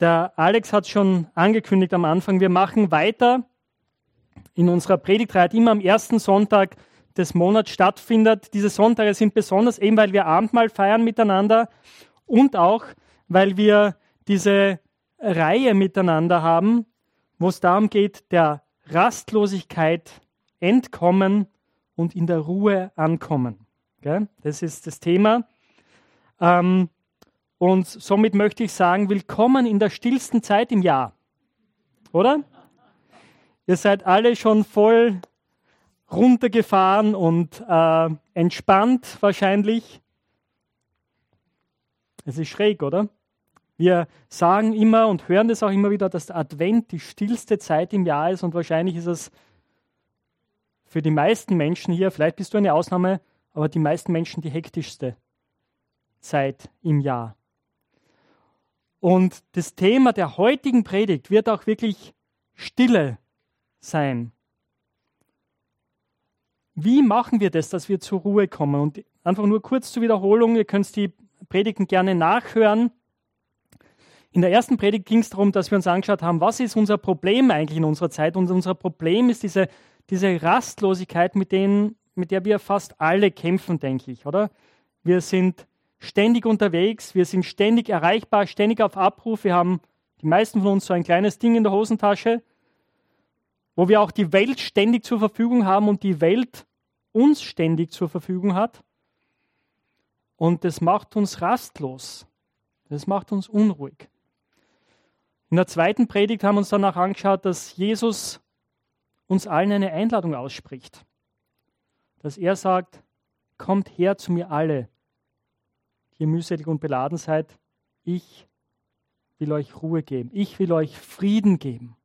Der Alex hat schon angekündigt am Anfang, wir machen weiter in unserer Predigtreihe, die immer am ersten Sonntag des Monats stattfindet. Diese Sonntage sind besonders eben, weil wir Abendmahl feiern miteinander und auch, weil wir diese Reihe miteinander haben, wo es darum geht, der Rastlosigkeit entkommen und in der Ruhe ankommen. Das ist das Thema. Ähm, und somit möchte ich sagen, willkommen in der stillsten Zeit im Jahr. Oder? Ihr seid alle schon voll runtergefahren und äh, entspannt wahrscheinlich. Es ist schräg, oder? Wir sagen immer und hören das auch immer wieder, dass der Advent die stillste Zeit im Jahr ist und wahrscheinlich ist es für die meisten Menschen hier, vielleicht bist du eine Ausnahme, aber die meisten Menschen die hektischste Zeit im Jahr. Und das Thema der heutigen Predigt wird auch wirklich Stille sein. Wie machen wir das, dass wir zur Ruhe kommen? Und einfach nur kurz zur Wiederholung, ihr könnt die Predigten gerne nachhören. In der ersten Predigt ging es darum, dass wir uns angeschaut haben, was ist unser Problem eigentlich in unserer Zeit? Und unser Problem ist diese, diese Rastlosigkeit, mit, denen, mit der wir fast alle kämpfen, denke ich, oder? Wir sind ständig unterwegs, wir sind ständig erreichbar, ständig auf Abruf. Wir haben die meisten von uns so ein kleines Ding in der Hosentasche, wo wir auch die Welt ständig zur Verfügung haben und die Welt uns ständig zur Verfügung hat. Und das macht uns rastlos. Das macht uns unruhig. In der zweiten Predigt haben wir uns danach angeschaut, dass Jesus uns allen eine Einladung ausspricht. Dass er sagt, kommt her zu mir alle, ihr mühselig und beladen seid, ich will euch Ruhe geben, ich will euch Frieden geben.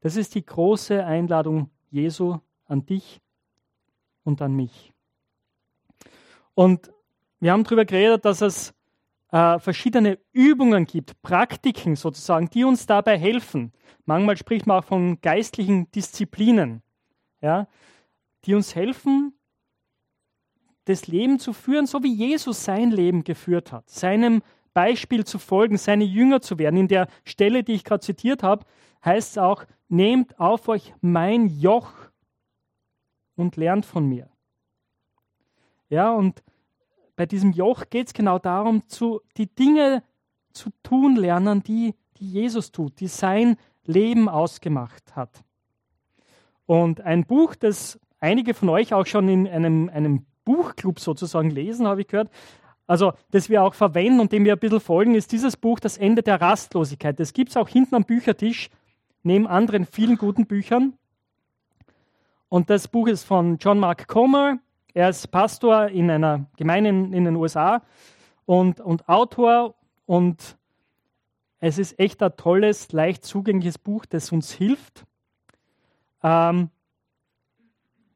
Das ist die große Einladung Jesu an dich und an mich. Und wir haben darüber geredet, dass es äh, verschiedene Übungen gibt, Praktiken sozusagen, die uns dabei helfen. Manchmal spricht man auch von geistlichen Disziplinen, ja, die uns helfen, das Leben zu führen, so wie Jesus sein Leben geführt hat, seinem Beispiel zu folgen, seine Jünger zu werden. In der Stelle, die ich gerade zitiert habe, heißt es auch, nehmt auf euch mein Joch und lernt von mir. Ja, und bei diesem Joch geht es genau darum, zu, die Dinge zu tun lernen, die, die Jesus tut, die sein Leben ausgemacht hat. Und ein Buch, das einige von euch auch schon in einem, einem Buchclub sozusagen lesen, habe ich gehört. Also, das wir auch verwenden und dem wir ein bisschen folgen, ist dieses Buch Das Ende der Rastlosigkeit. Das gibt es auch hinten am Büchertisch, neben anderen vielen guten Büchern. Und das Buch ist von John Mark Comer. Er ist Pastor in einer Gemeinde in den USA und, und Autor. Und es ist echt ein tolles, leicht zugängliches Buch, das uns hilft, ähm,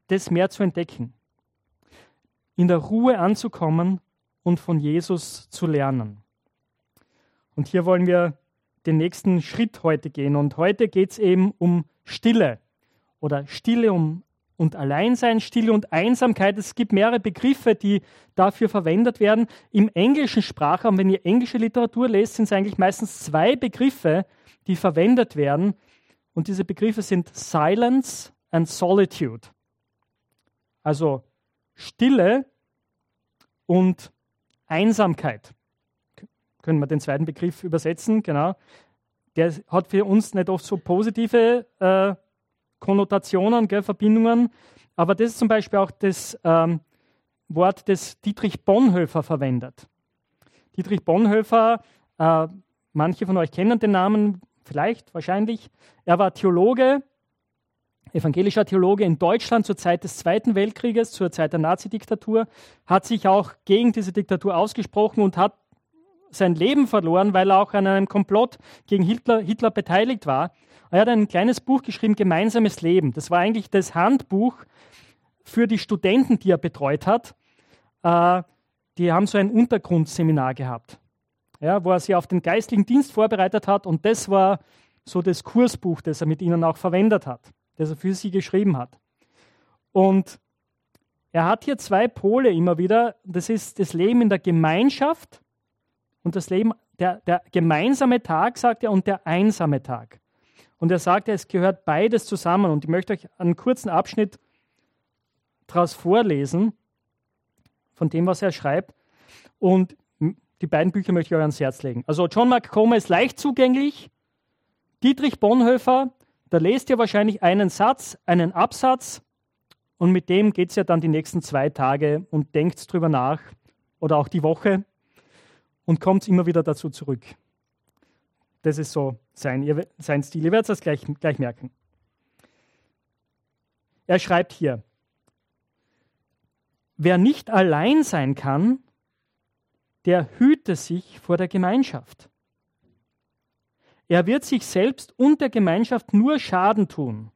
das mehr zu entdecken in der Ruhe anzukommen und von Jesus zu lernen. Und hier wollen wir den nächsten Schritt heute gehen. Und heute geht es eben um Stille oder Stille um, und Alleinsein, Stille und Einsamkeit. Es gibt mehrere Begriffe, die dafür verwendet werden. Im englischen Sprachraum, wenn ihr englische Literatur lest, sind es eigentlich meistens zwei Begriffe, die verwendet werden. Und diese Begriffe sind Silence and Solitude. Also Stille und Einsamkeit. Können wir den zweiten Begriff übersetzen, genau. Der hat für uns nicht oft so positive äh, Konnotationen, gell, Verbindungen, aber das ist zum Beispiel auch das ähm, Wort, das Dietrich Bonhoeffer verwendet. Dietrich Bonhoeffer, äh, manche von euch kennen den Namen, vielleicht, wahrscheinlich. Er war Theologe, evangelischer Theologe in Deutschland zur Zeit des Zweiten Weltkrieges, zur Zeit der Nazidiktatur, hat sich auch gegen diese Diktatur ausgesprochen und hat sein Leben verloren, weil er auch an einem Komplott gegen Hitler, Hitler beteiligt war. Er hat ein kleines Buch geschrieben, Gemeinsames Leben. Das war eigentlich das Handbuch für die Studenten, die er betreut hat. Äh, die haben so ein Untergrundseminar gehabt, ja, wo er sie auf den geistlichen Dienst vorbereitet hat. Und das war so das Kursbuch, das er mit ihnen auch verwendet hat das er für sie geschrieben hat. Und er hat hier zwei Pole immer wieder. Das ist das Leben in der Gemeinschaft und das Leben der, der gemeinsame Tag, sagt er, und der einsame Tag. Und er sagt, es gehört beides zusammen. Und ich möchte euch einen kurzen Abschnitt daraus vorlesen, von dem, was er schreibt. Und die beiden Bücher möchte ich euch ans Herz legen. Also John Mark Comer ist leicht zugänglich. Dietrich Bonhoeffer, da lest ihr wahrscheinlich einen Satz, einen Absatz und mit dem geht es ja dann die nächsten zwei Tage und denkt drüber nach oder auch die Woche und kommt immer wieder dazu zurück. Das ist so sein, sein Stil. Ihr werdet es gleich, gleich merken. Er schreibt hier, wer nicht allein sein kann, der hüte sich vor der Gemeinschaft. Er wird sich selbst und der Gemeinschaft nur Schaden tun.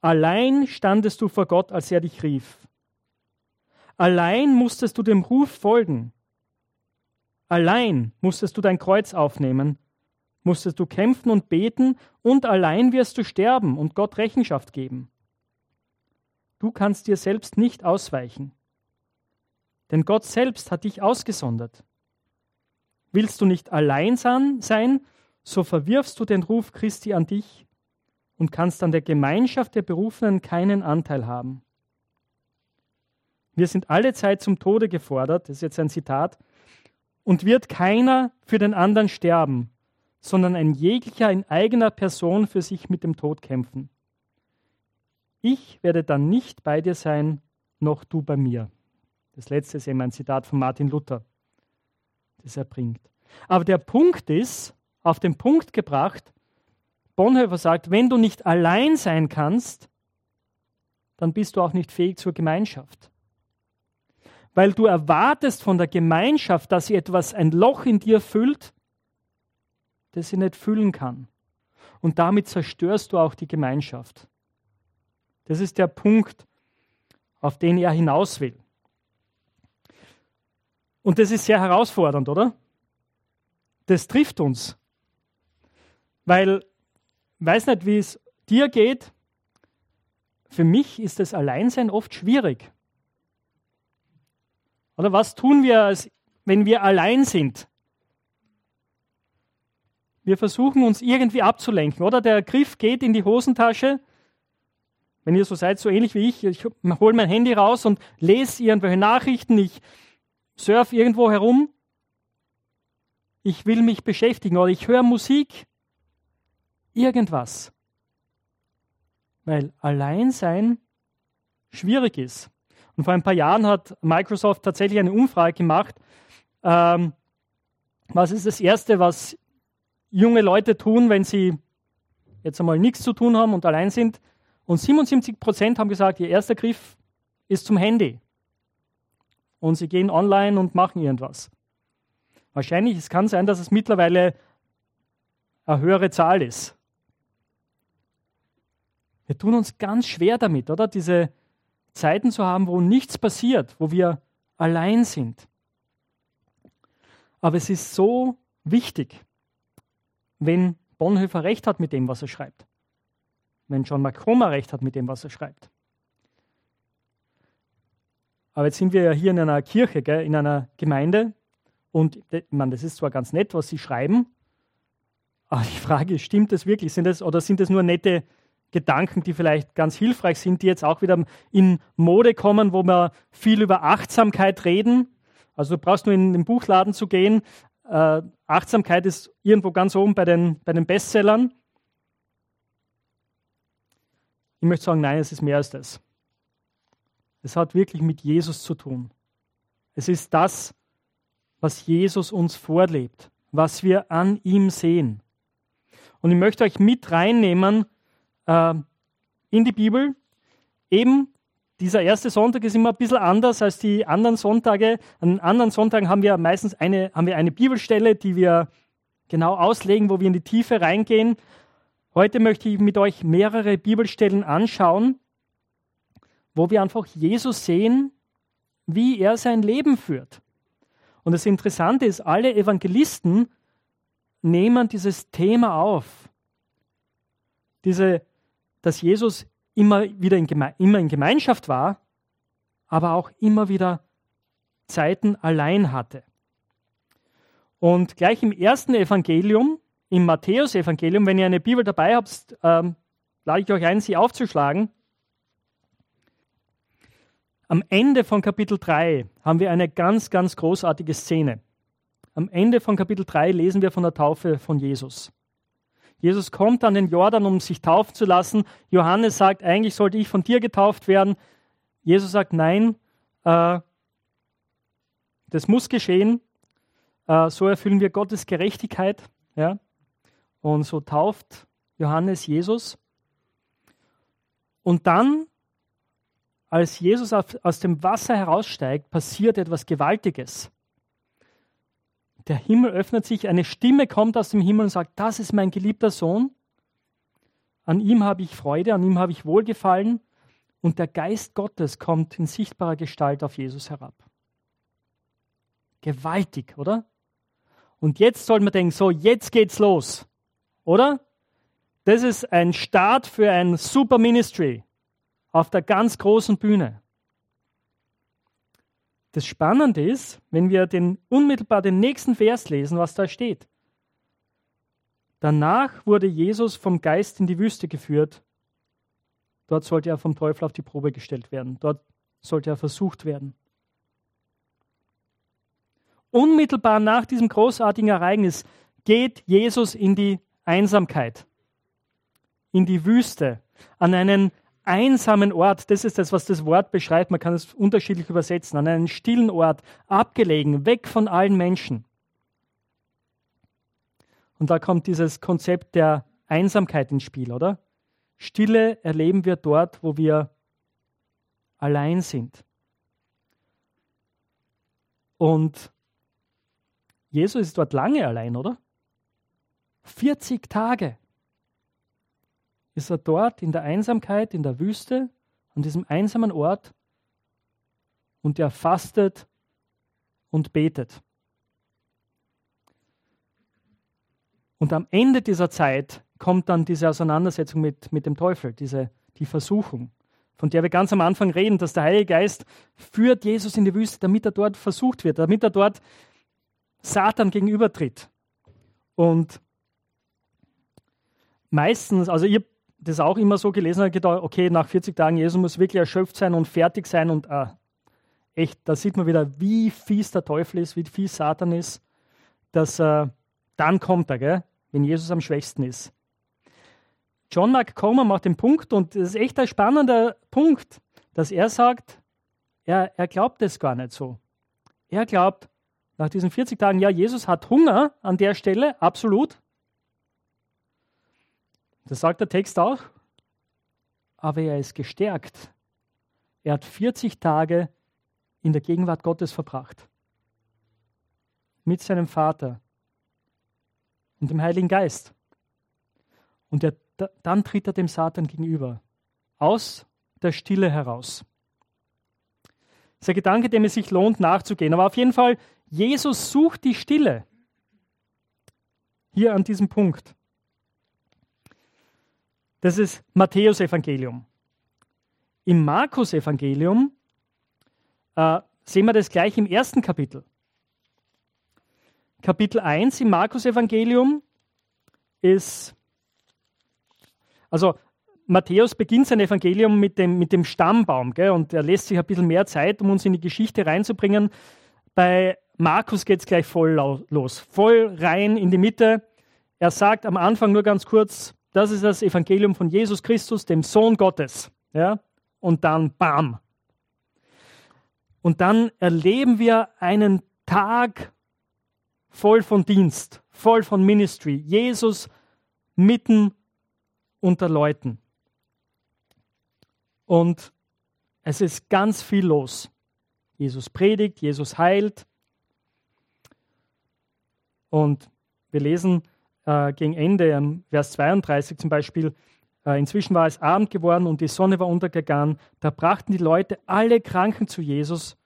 Allein standest du vor Gott, als er dich rief. Allein musstest du dem Ruf folgen. Allein musstest du dein Kreuz aufnehmen, musstest du kämpfen und beten, und allein wirst du sterben und Gott Rechenschaft geben. Du kannst dir selbst nicht ausweichen, denn Gott selbst hat dich ausgesondert. Willst du nicht allein sein, so verwirfst du den Ruf Christi an dich und kannst an der Gemeinschaft der Berufenen keinen Anteil haben. Wir sind alle Zeit zum Tode gefordert, das ist jetzt ein Zitat, und wird keiner für den anderen sterben, sondern ein jeglicher in eigener Person für sich mit dem Tod kämpfen. Ich werde dann nicht bei dir sein, noch du bei mir. Das letzte ist eben ein Zitat von Martin Luther, das er bringt. Aber der Punkt ist, auf den Punkt gebracht, Bonhoeffer sagt, wenn du nicht allein sein kannst, dann bist du auch nicht fähig zur Gemeinschaft. Weil du erwartest von der Gemeinschaft, dass sie etwas, ein Loch in dir füllt, das sie nicht füllen kann. Und damit zerstörst du auch die Gemeinschaft. Das ist der Punkt, auf den er hinaus will. Und das ist sehr herausfordernd, oder? Das trifft uns. Weil, weiß nicht, wie es dir geht, für mich ist das Alleinsein oft schwierig. Oder was tun wir, wenn wir allein sind? Wir versuchen uns irgendwie abzulenken, oder? Der Griff geht in die Hosentasche. Wenn ihr so seid, so ähnlich wie ich, ich hole mein Handy raus und lese irgendwelche Nachrichten, ich surf irgendwo herum. Ich will mich beschäftigen oder ich höre Musik. Irgendwas. Weil allein sein schwierig ist. Und vor ein paar Jahren hat Microsoft tatsächlich eine Umfrage gemacht. Ähm, was ist das Erste, was junge Leute tun, wenn sie jetzt einmal nichts zu tun haben und allein sind? Und 77 Prozent haben gesagt, ihr erster Griff ist zum Handy. Und sie gehen online und machen irgendwas. Wahrscheinlich, es kann sein, dass es mittlerweile eine höhere Zahl ist. Wir tun uns ganz schwer damit, oder? Diese Zeiten zu haben, wo nichts passiert, wo wir allein sind. Aber es ist so wichtig, wenn Bonhoeffer recht hat mit dem, was er schreibt. Wenn John McCromer recht hat mit dem, was er schreibt. Aber jetzt sind wir ja hier in einer Kirche, gell, in einer Gemeinde. Und meine, das ist zwar ganz nett, was sie schreiben, aber die Frage ist, stimmt das wirklich? Sind das, oder sind das nur nette Gedanken, die vielleicht ganz hilfreich sind, die jetzt auch wieder in Mode kommen, wo wir viel über Achtsamkeit reden. Also du brauchst nur in den Buchladen zu gehen. Äh, Achtsamkeit ist irgendwo ganz oben bei den, bei den Bestsellern. Ich möchte sagen, nein, es ist mehr als das. Es hat wirklich mit Jesus zu tun. Es ist das, was Jesus uns vorlebt, was wir an ihm sehen. Und ich möchte euch mit reinnehmen äh, in die Bibel. Eben dieser erste Sonntag ist immer ein bisschen anders als die anderen Sonntage. An anderen Sonntagen haben wir meistens eine, haben wir eine Bibelstelle, die wir genau auslegen, wo wir in die Tiefe reingehen. Heute möchte ich mit euch mehrere Bibelstellen anschauen, wo wir einfach Jesus sehen, wie er sein Leben führt. Und das Interessante ist, alle Evangelisten nehmen dieses Thema auf. Diese dass Jesus immer wieder in, Geme immer in Gemeinschaft war, aber auch immer wieder Zeiten allein hatte. Und gleich im ersten Evangelium, im Matthäus-Evangelium, wenn ihr eine Bibel dabei habt, ähm, lade ich euch ein, sie aufzuschlagen. Am Ende von Kapitel 3 haben wir eine ganz, ganz großartige Szene. Am Ende von Kapitel 3 lesen wir von der Taufe von Jesus. Jesus kommt an den Jordan, um sich taufen zu lassen. Johannes sagt, eigentlich sollte ich von dir getauft werden. Jesus sagt, nein, äh, das muss geschehen. Äh, so erfüllen wir Gottes Gerechtigkeit. Ja? Und so tauft Johannes Jesus. Und dann, als Jesus aus dem Wasser heraussteigt, passiert etwas Gewaltiges. Der Himmel öffnet sich, eine Stimme kommt aus dem Himmel und sagt, das ist mein geliebter Sohn. An ihm habe ich Freude, an ihm habe ich Wohlgefallen. Und der Geist Gottes kommt in sichtbarer Gestalt auf Jesus herab. Gewaltig, oder? Und jetzt soll man denken, so, jetzt geht's los, oder? Das ist ein Start für ein Super Ministry auf der ganz großen Bühne. Das Spannende ist, wenn wir den, unmittelbar den nächsten Vers lesen, was da steht. Danach wurde Jesus vom Geist in die Wüste geführt. Dort sollte er vom Teufel auf die Probe gestellt werden. Dort sollte er versucht werden. Unmittelbar nach diesem großartigen Ereignis geht Jesus in die Einsamkeit, in die Wüste, an einen einsamen Ort, das ist das, was das Wort beschreibt, man kann es unterschiedlich übersetzen, an einen stillen Ort, abgelegen, weg von allen Menschen. Und da kommt dieses Konzept der Einsamkeit ins Spiel, oder? Stille erleben wir dort, wo wir allein sind. Und Jesus ist dort lange allein, oder? 40 Tage ist er dort in der Einsamkeit, in der Wüste, an diesem einsamen Ort und er fastet und betet. Und am Ende dieser Zeit kommt dann diese Auseinandersetzung mit, mit dem Teufel, diese, die Versuchung, von der wir ganz am Anfang reden, dass der Heilige Geist führt Jesus in die Wüste, damit er dort versucht wird, damit er dort Satan gegenübertritt. Und meistens, also ihr das auch immer so gelesen habe, gedacht, okay, nach 40 Tagen, Jesus muss wirklich erschöpft sein und fertig sein und äh, echt, da sieht man wieder, wie fies der Teufel ist, wie fies Satan ist, dass äh, dann kommt er, gell, wenn Jesus am schwächsten ist. John Mark Comer macht den Punkt und das ist echt ein spannender Punkt, dass er sagt, er, er glaubt es gar nicht so. Er glaubt, nach diesen 40 Tagen, ja, Jesus hat Hunger an der Stelle, absolut, das sagt der Text auch. Aber er ist gestärkt. Er hat 40 Tage in der Gegenwart Gottes verbracht. Mit seinem Vater und dem Heiligen Geist. Und er, dann tritt er dem Satan gegenüber. Aus der Stille heraus. Das ist ein Gedanke, dem es sich lohnt nachzugehen. Aber auf jeden Fall, Jesus sucht die Stille. Hier an diesem Punkt. Das ist Matthäus Evangelium. Im Markus Evangelium äh, sehen wir das gleich im ersten Kapitel. Kapitel 1 im Markus Evangelium ist, also Matthäus beginnt sein Evangelium mit dem, mit dem Stammbaum gell, und er lässt sich ein bisschen mehr Zeit, um uns in die Geschichte reinzubringen. Bei Markus geht es gleich voll los, voll rein in die Mitte. Er sagt am Anfang nur ganz kurz, das ist das Evangelium von Jesus Christus, dem Sohn Gottes. Ja? Und dann bam. Und dann erleben wir einen Tag voll von Dienst, voll von Ministry. Jesus mitten unter Leuten. Und es ist ganz viel los. Jesus predigt, Jesus heilt. Und wir lesen äh, gegen Ende, ähm, Vers 32 zum Beispiel, äh, inzwischen war es Abend geworden und die Sonne war untergegangen. Da brachten die Leute alle Kranken zu Jesus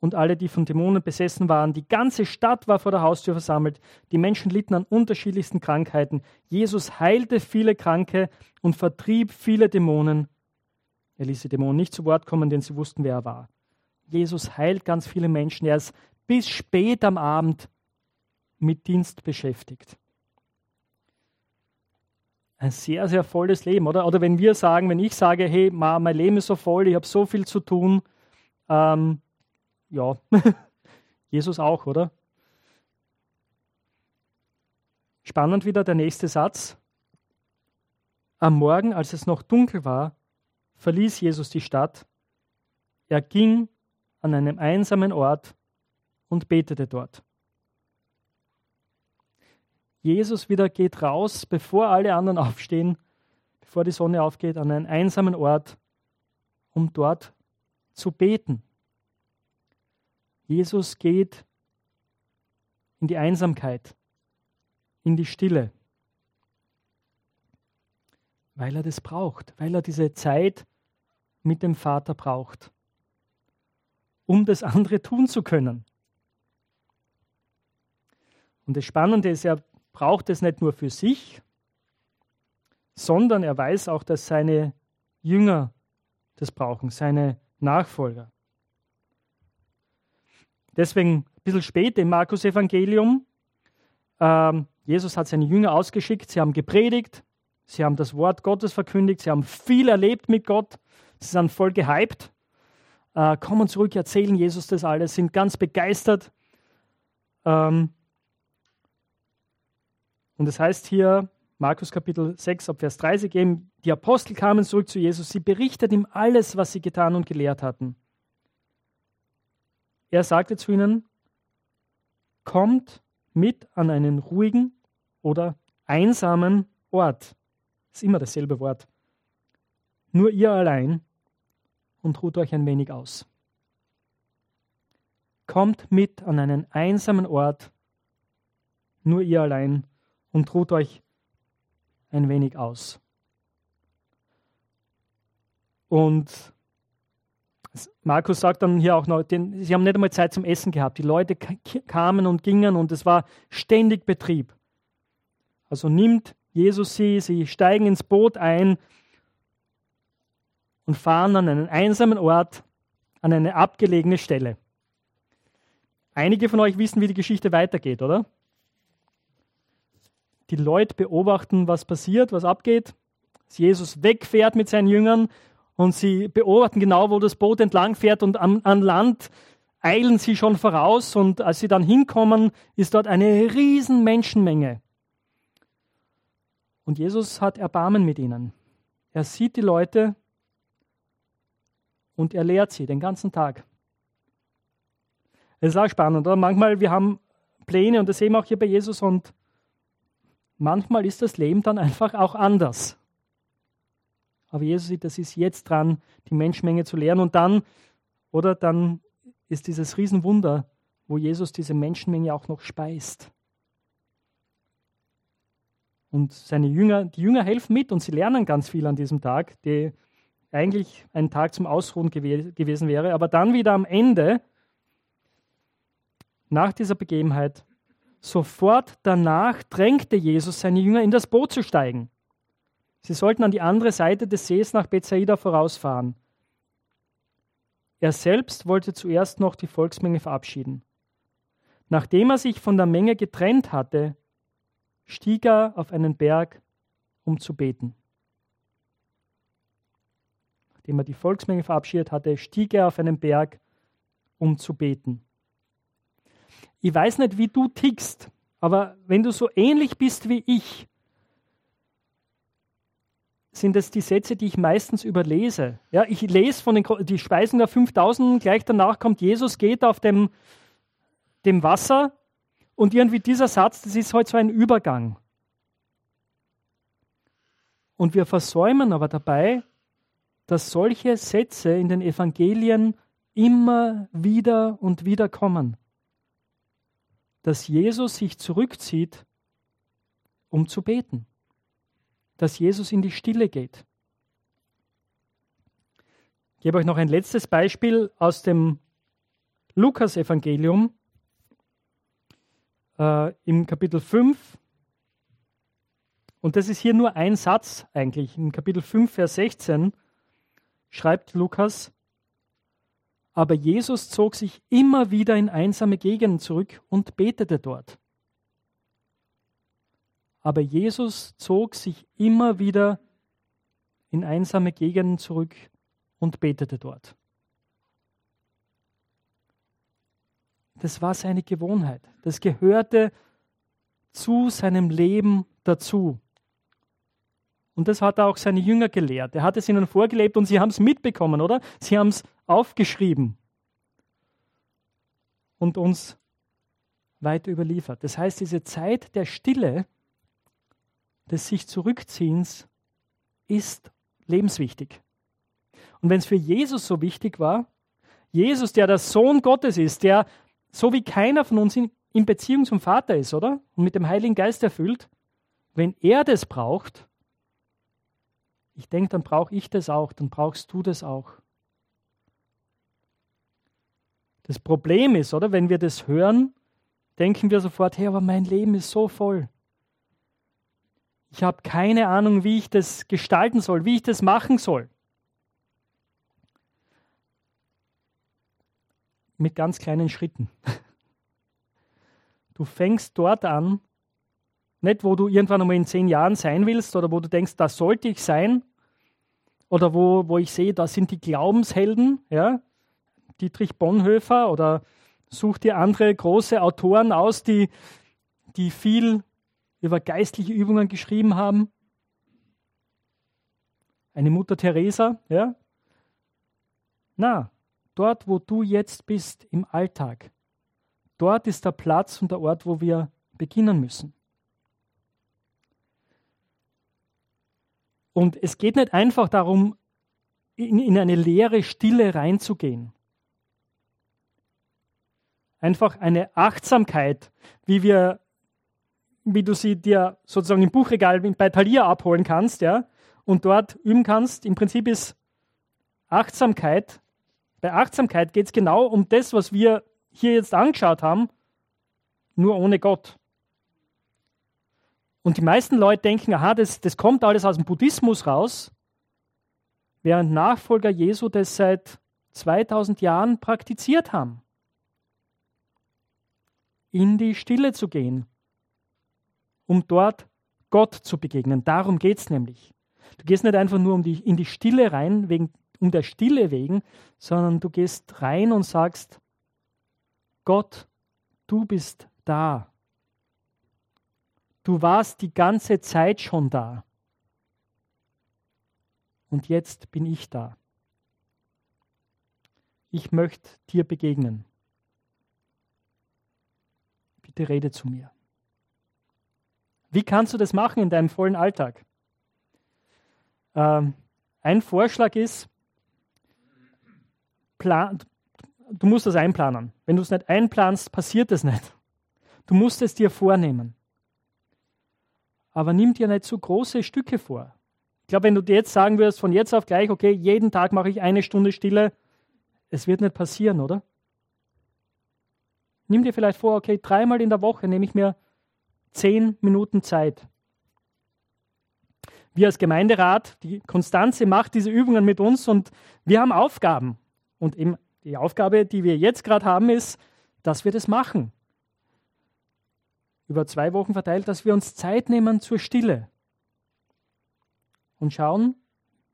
und alle, die von Dämonen besessen waren. Die ganze Stadt war vor der Haustür versammelt. Die Menschen litten an unterschiedlichsten Krankheiten. Jesus heilte viele Kranke und vertrieb viele Dämonen. Er ließ die Dämonen nicht zu Wort kommen, denn sie wussten, wer er war. Jesus heilt ganz viele Menschen. Er ist bis spät am Abend mit Dienst beschäftigt. Ein sehr, sehr volles Leben, oder? Oder wenn wir sagen, wenn ich sage, hey, Ma, mein Leben ist so voll, ich habe so viel zu tun, ähm, ja, Jesus auch, oder? Spannend wieder der nächste Satz. Am Morgen, als es noch dunkel war, verließ Jesus die Stadt. Er ging an einem einsamen Ort und betete dort. Jesus wieder geht raus, bevor alle anderen aufstehen, bevor die Sonne aufgeht, an einen einsamen Ort, um dort zu beten. Jesus geht in die Einsamkeit, in die Stille, weil er das braucht, weil er diese Zeit mit dem Vater braucht, um das andere tun zu können. Und das Spannende ist, er braucht es nicht nur für sich, sondern er weiß auch, dass seine Jünger das brauchen, seine Nachfolger. Deswegen ein bisschen später im Markus Evangelium, ähm, Jesus hat seine Jünger ausgeschickt, sie haben gepredigt, sie haben das Wort Gottes verkündigt, sie haben viel erlebt mit Gott, sie sind voll gehypt, äh, kommen zurück, erzählen Jesus das alles, sind ganz begeistert. Ähm, und es das heißt hier, Markus Kapitel 6, ab Vers 30 eben, die Apostel kamen zurück zu Jesus, sie berichteten ihm alles, was sie getan und gelehrt hatten. Er sagte zu ihnen, kommt mit an einen ruhigen oder einsamen Ort. Ist immer dasselbe Wort. Nur ihr allein und ruht euch ein wenig aus. Kommt mit an einen einsamen Ort, nur ihr allein und ruht euch ein wenig aus. Und Markus sagt dann hier auch noch, den, sie haben nicht einmal Zeit zum Essen gehabt. Die Leute kamen und gingen und es war ständig Betrieb. Also nimmt Jesus sie, sie steigen ins Boot ein und fahren an einen einsamen Ort, an eine abgelegene Stelle. Einige von euch wissen, wie die Geschichte weitergeht, oder? Die Leute beobachten, was passiert, was abgeht. Dass Jesus wegfährt mit seinen Jüngern und sie beobachten genau, wo das Boot entlang fährt und am, an Land eilen sie schon voraus und als sie dann hinkommen, ist dort eine riesen Menschenmenge. Und Jesus hat Erbarmen mit ihnen. Er sieht die Leute und er lehrt sie den ganzen Tag. Es ist auch spannend, oder? Manchmal, wir haben Pläne und das sehen wir auch hier bei Jesus und manchmal ist das Leben dann einfach auch anders. Aber Jesus sieht, das ist jetzt dran, die Menschenmenge zu lehren. Und dann, oder dann ist dieses Riesenwunder, wo Jesus diese Menschenmenge auch noch speist. Und seine Jünger, die Jünger helfen mit und sie lernen ganz viel an diesem Tag, der eigentlich ein Tag zum Ausruhen gew gewesen wäre. Aber dann wieder am Ende, nach dieser Begebenheit, sofort danach drängte Jesus seine Jünger in das Boot zu steigen. Sie sollten an die andere Seite des Sees nach Bethsaida vorausfahren. Er selbst wollte zuerst noch die Volksmenge verabschieden. Nachdem er sich von der Menge getrennt hatte, stieg er auf einen Berg, um zu beten. Nachdem er die Volksmenge verabschiedet hatte, stieg er auf einen Berg, um zu beten. Ich weiß nicht, wie du tickst, aber wenn du so ähnlich bist wie ich, sind es die Sätze, die ich meistens überlese. Ja, ich lese von den die Speisen der 5000, gleich danach kommt Jesus, geht auf dem, dem Wasser und irgendwie dieser Satz, das ist halt so ein Übergang. Und wir versäumen aber dabei, dass solche Sätze in den Evangelien immer wieder und wieder kommen. Dass Jesus sich zurückzieht, um zu beten dass Jesus in die Stille geht. Ich gebe euch noch ein letztes Beispiel aus dem Lukas-Evangelium äh, im Kapitel 5. Und das ist hier nur ein Satz eigentlich. Im Kapitel 5, Vers 16 schreibt Lukas, aber Jesus zog sich immer wieder in einsame Gegenden zurück und betete dort. Aber Jesus zog sich immer wieder in einsame Gegenden zurück und betete dort. Das war seine Gewohnheit. Das gehörte zu seinem Leben dazu. Und das hat er auch seine Jünger gelehrt. Er hat es ihnen vorgelebt und sie haben es mitbekommen, oder? Sie haben es aufgeschrieben und uns weiter überliefert. Das heißt, diese Zeit der Stille, des sich Zurückziehens, ist lebenswichtig. Und wenn es für Jesus so wichtig war, Jesus, der der Sohn Gottes ist, der so wie keiner von uns in, in Beziehung zum Vater ist, oder? Und mit dem Heiligen Geist erfüllt, wenn er das braucht, ich denke, dann brauche ich das auch, dann brauchst du das auch. Das Problem ist, oder, wenn wir das hören, denken wir sofort, hey, aber mein Leben ist so voll. Ich habe keine Ahnung, wie ich das gestalten soll, wie ich das machen soll. Mit ganz kleinen Schritten. Du fängst dort an, nicht wo du irgendwann einmal in zehn Jahren sein willst oder wo du denkst, da sollte ich sein, oder wo, wo ich sehe, da sind die Glaubenshelden, ja, Dietrich Bonhoeffer oder such dir andere große Autoren aus, die, die viel über geistliche Übungen geschrieben haben. Eine Mutter Teresa, ja? Na, dort, wo du jetzt bist im Alltag, dort ist der Platz und der Ort, wo wir beginnen müssen. Und es geht nicht einfach darum, in, in eine leere Stille reinzugehen einfach eine Achtsamkeit, wie wir, wie du sie dir sozusagen im Buchregal bei Thalia abholen kannst, ja, und dort üben kannst. Im Prinzip ist Achtsamkeit, bei Achtsamkeit geht es genau um das, was wir hier jetzt angeschaut haben, nur ohne Gott. Und die meisten Leute denken, aha, das, das kommt alles aus dem Buddhismus raus, während Nachfolger Jesu das seit 2000 Jahren praktiziert haben in die Stille zu gehen, um dort Gott zu begegnen. Darum geht es nämlich. Du gehst nicht einfach nur um die, in die Stille rein, wegen, um der Stille wegen, sondern du gehst rein und sagst, Gott, du bist da. Du warst die ganze Zeit schon da. Und jetzt bin ich da. Ich möchte dir begegnen bitte rede zu mir. Wie kannst du das machen in deinem vollen Alltag? Ähm, ein Vorschlag ist, plan, du musst das einplanen. Wenn du es nicht einplanst, passiert es nicht. Du musst es dir vornehmen. Aber nimm dir nicht zu große Stücke vor. Ich glaube, wenn du dir jetzt sagen würdest, von jetzt auf gleich, okay, jeden Tag mache ich eine Stunde Stille, es wird nicht passieren, oder? Nimm dir vielleicht vor, okay, dreimal in der Woche nehme ich mir zehn Minuten Zeit. Wir als Gemeinderat, die Konstanze macht diese Übungen mit uns und wir haben Aufgaben. Und eben die Aufgabe, die wir jetzt gerade haben, ist, dass wir das machen. Über zwei Wochen verteilt, dass wir uns Zeit nehmen zur Stille und schauen,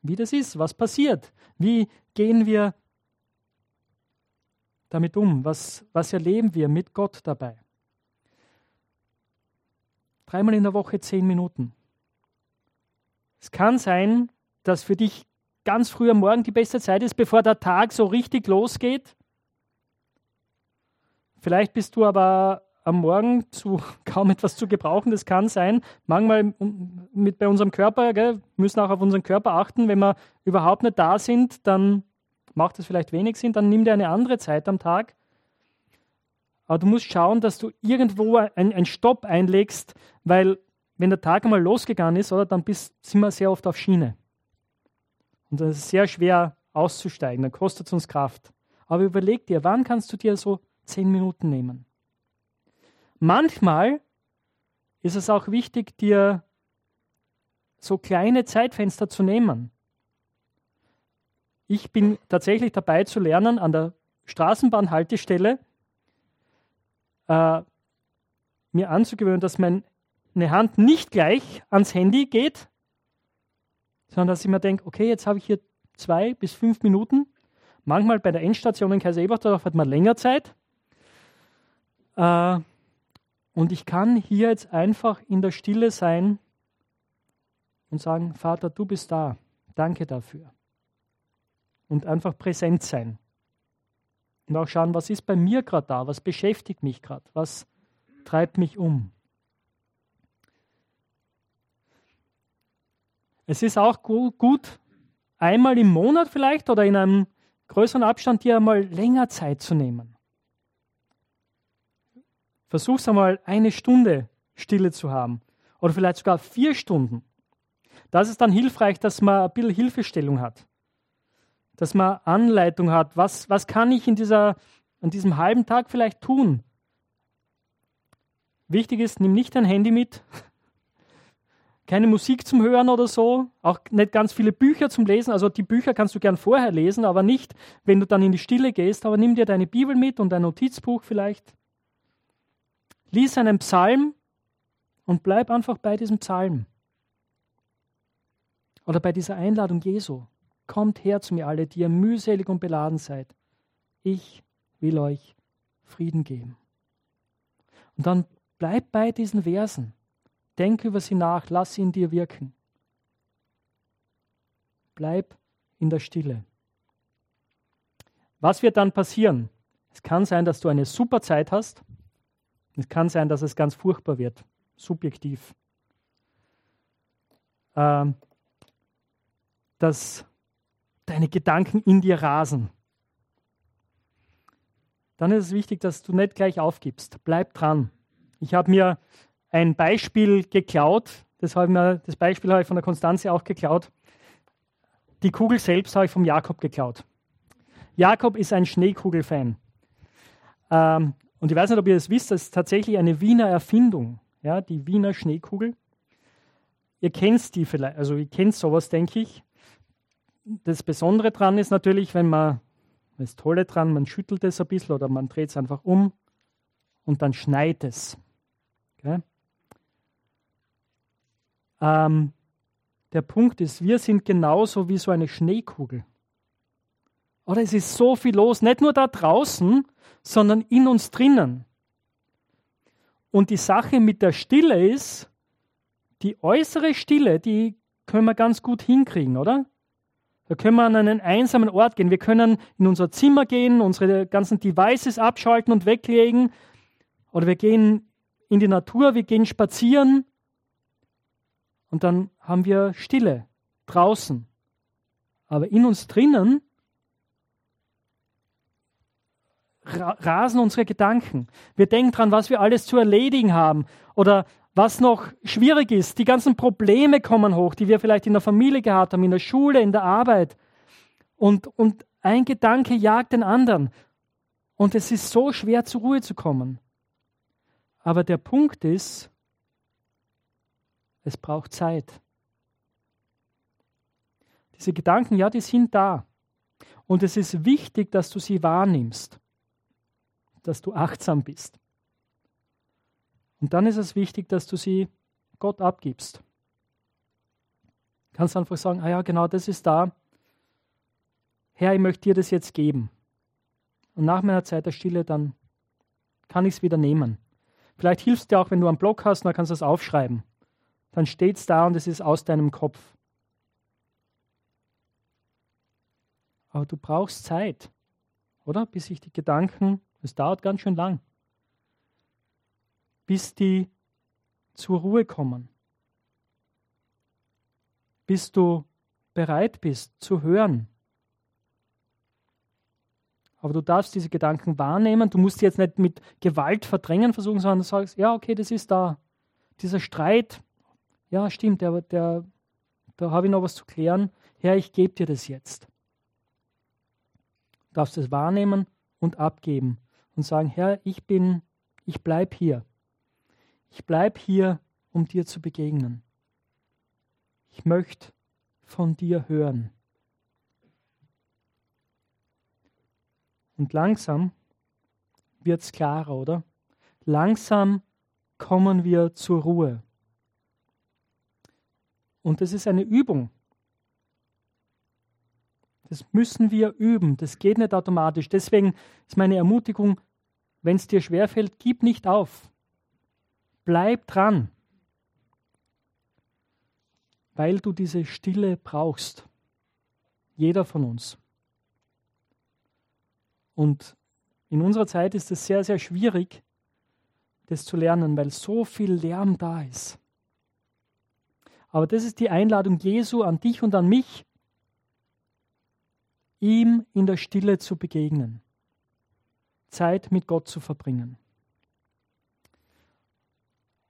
wie das ist, was passiert, wie gehen wir damit um? Was, was erleben wir mit Gott dabei? Dreimal in der Woche zehn Minuten. Es kann sein, dass für dich ganz früh am Morgen die beste Zeit ist, bevor der Tag so richtig losgeht. Vielleicht bist du aber am Morgen zu kaum etwas zu gebrauchen. Das kann sein. Manchmal mit bei unserem Körper, gell, müssen auch auf unseren Körper achten. Wenn wir überhaupt nicht da sind, dann macht es vielleicht wenig Sinn, dann nimm dir eine andere Zeit am Tag. Aber du musst schauen, dass du irgendwo einen Stopp einlegst, weil wenn der Tag einmal losgegangen ist, oder, dann bist, sind wir sehr oft auf Schiene. Und das ist sehr schwer auszusteigen, dann kostet es uns Kraft. Aber überleg dir, wann kannst du dir so zehn Minuten nehmen? Manchmal ist es auch wichtig, dir so kleine Zeitfenster zu nehmen. Ich bin tatsächlich dabei zu lernen, an der Straßenbahnhaltestelle äh, mir anzugewöhnen, dass mein meine Hand nicht gleich ans Handy geht, sondern dass ich mir denke, okay, jetzt habe ich hier zwei bis fünf Minuten. Manchmal bei der Endstation in Kaiser-Ebertdorf hat man länger Zeit. Äh, und ich kann hier jetzt einfach in der Stille sein und sagen, Vater, du bist da. Danke dafür. Und einfach präsent sein. Und auch schauen, was ist bei mir gerade da? Was beschäftigt mich gerade? Was treibt mich um? Es ist auch gut, einmal im Monat vielleicht oder in einem größeren Abstand dir einmal länger Zeit zu nehmen. Versuch es einmal eine Stunde Stille zu haben oder vielleicht sogar vier Stunden. Das ist dann hilfreich, dass man ein bisschen Hilfestellung hat, dass man Anleitung hat. Was, was kann ich in dieser, an diesem halben Tag vielleicht tun? Wichtig ist, nimm nicht dein Handy mit, keine Musik zum Hören oder so, auch nicht ganz viele Bücher zum Lesen. Also die Bücher kannst du gern vorher lesen, aber nicht, wenn du dann in die Stille gehst. Aber nimm dir deine Bibel mit und ein Notizbuch vielleicht. Lies einen Psalm und bleib einfach bei diesem Psalm. Oder bei dieser Einladung Jesu. Kommt her zu mir alle, die ihr mühselig und beladen seid. Ich will euch Frieden geben. Und dann bleib bei diesen Versen. Denk über sie nach, lass sie in dir wirken. Bleib in der Stille. Was wird dann passieren? Es kann sein, dass du eine super Zeit hast. Es kann sein, dass es ganz furchtbar wird, subjektiv. Ähm, dass deine Gedanken in dir rasen. Dann ist es wichtig, dass du nicht gleich aufgibst. Bleib dran. Ich habe mir ein Beispiel geklaut. Das, mir, das Beispiel habe ich von der Konstanze auch geklaut. Die Kugel selbst habe ich vom Jakob geklaut. Jakob ist ein Schneekugel-Fan. Ähm, und ich weiß nicht, ob ihr das wisst, das ist tatsächlich eine Wiener Erfindung, ja, die Wiener Schneekugel. Ihr kennt die vielleicht, also ihr kennt sowas, denke ich. Das Besondere daran ist natürlich, wenn man, das Tolle dran, man schüttelt es ein bisschen oder man dreht es einfach um und dann schneit es. Okay? Ähm, der Punkt ist, wir sind genauso wie so eine Schneekugel. Oder es ist so viel los, nicht nur da draußen, sondern in uns drinnen. Und die Sache mit der Stille ist, die äußere Stille, die können wir ganz gut hinkriegen, oder? Da können wir an einen einsamen Ort gehen. Wir können in unser Zimmer gehen, unsere ganzen Devices abschalten und weglegen. Oder wir gehen in die Natur, wir gehen spazieren und dann haben wir Stille draußen. Aber in uns drinnen rasen unsere Gedanken. Wir denken daran, was wir alles zu erledigen haben oder was noch schwierig ist. Die ganzen Probleme kommen hoch, die wir vielleicht in der Familie gehabt haben, in der Schule, in der Arbeit. Und, und ein Gedanke jagt den anderen. Und es ist so schwer zur Ruhe zu kommen. Aber der Punkt ist, es braucht Zeit. Diese Gedanken, ja, die sind da. Und es ist wichtig, dass du sie wahrnimmst, dass du achtsam bist. Und dann ist es wichtig, dass du sie Gott abgibst. Du kannst einfach sagen, ah ja, genau, das ist da. Herr, ich möchte dir das jetzt geben. Und nach meiner Zeit der Stille, dann kann ich es wieder nehmen. Vielleicht hilfst dir auch, wenn du einen Blog hast, dann kannst du es aufschreiben dann steht es da und es ist aus deinem Kopf. Aber du brauchst Zeit, oder? Bis sich die Gedanken, es dauert ganz schön lang, bis die zur Ruhe kommen. Bis du bereit bist zu hören. Aber du darfst diese Gedanken wahrnehmen. Du musst sie jetzt nicht mit Gewalt verdrängen versuchen, sondern du sagst, ja, okay, das ist da. Dieser Streit, ja, stimmt, der, der, da habe ich noch was zu klären. Herr, ich gebe dir das jetzt. Du darfst es wahrnehmen und abgeben und sagen, Herr, ich bin, ich bleibe hier. Ich bleibe hier, um dir zu begegnen. Ich möchte von dir hören. Und langsam wird es klarer, oder? Langsam kommen wir zur Ruhe. Und das ist eine Übung. Das müssen wir üben. Das geht nicht automatisch. Deswegen ist meine Ermutigung, wenn es dir schwerfällt, gib nicht auf. Bleib dran. Weil du diese Stille brauchst. Jeder von uns. Und in unserer Zeit ist es sehr, sehr schwierig, das zu lernen, weil so viel Lärm da ist. Aber das ist die Einladung Jesu an dich und an mich, ihm in der Stille zu begegnen, Zeit mit Gott zu verbringen.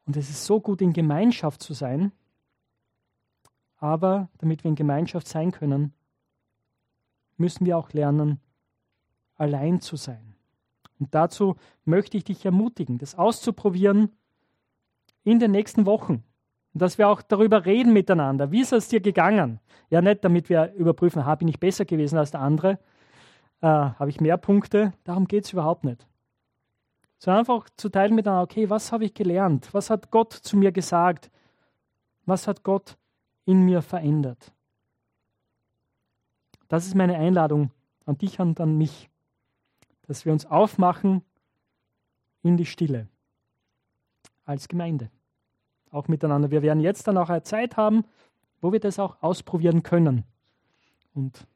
Und es ist so gut, in Gemeinschaft zu sein, aber damit wir in Gemeinschaft sein können, müssen wir auch lernen, allein zu sein. Und dazu möchte ich dich ermutigen, das auszuprobieren in den nächsten Wochen. Und dass wir auch darüber reden miteinander. Wie ist es dir gegangen? Ja, nicht damit wir überprüfen, habe ich nicht besser gewesen als der andere, äh, habe ich mehr Punkte. Darum geht es überhaupt nicht. Sondern einfach zu teilen miteinander, okay, was habe ich gelernt? Was hat Gott zu mir gesagt? Was hat Gott in mir verändert? Das ist meine Einladung an dich und an mich dass wir uns aufmachen in die Stille als Gemeinde. Auch miteinander. Wir werden jetzt dann auch eine Zeit haben, wo wir das auch ausprobieren können. Und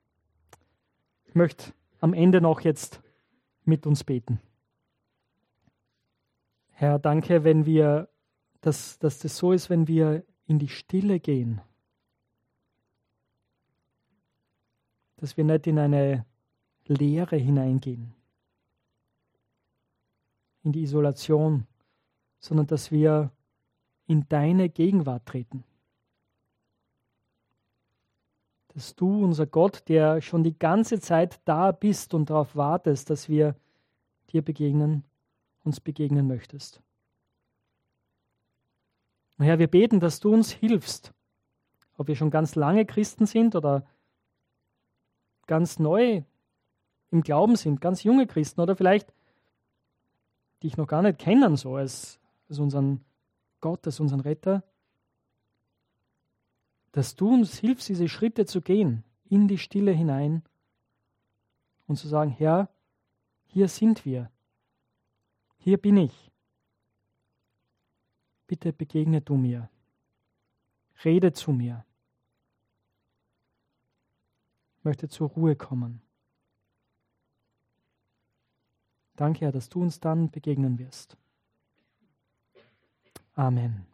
ich möchte am Ende noch jetzt mit uns beten. Herr, danke, wenn wir, dass, dass das so ist, wenn wir in die Stille gehen. Dass wir nicht in eine Leere hineingehen in die Isolation, sondern dass wir in deine Gegenwart treten. Dass du, unser Gott, der schon die ganze Zeit da bist und darauf wartest, dass wir dir begegnen, uns begegnen möchtest. Und Herr, wir beten, dass du uns hilfst, ob wir schon ganz lange Christen sind oder ganz neu im Glauben sind, ganz junge Christen oder vielleicht die ich noch gar nicht kennen, so als, als unseren Gott, als unseren Retter, dass du uns hilfst, diese Schritte zu gehen, in die Stille hinein und zu sagen, Herr, hier sind wir, hier bin ich. Bitte begegne du mir, rede zu mir, ich möchte zur Ruhe kommen. Danke, Herr, dass du uns dann begegnen wirst. Amen.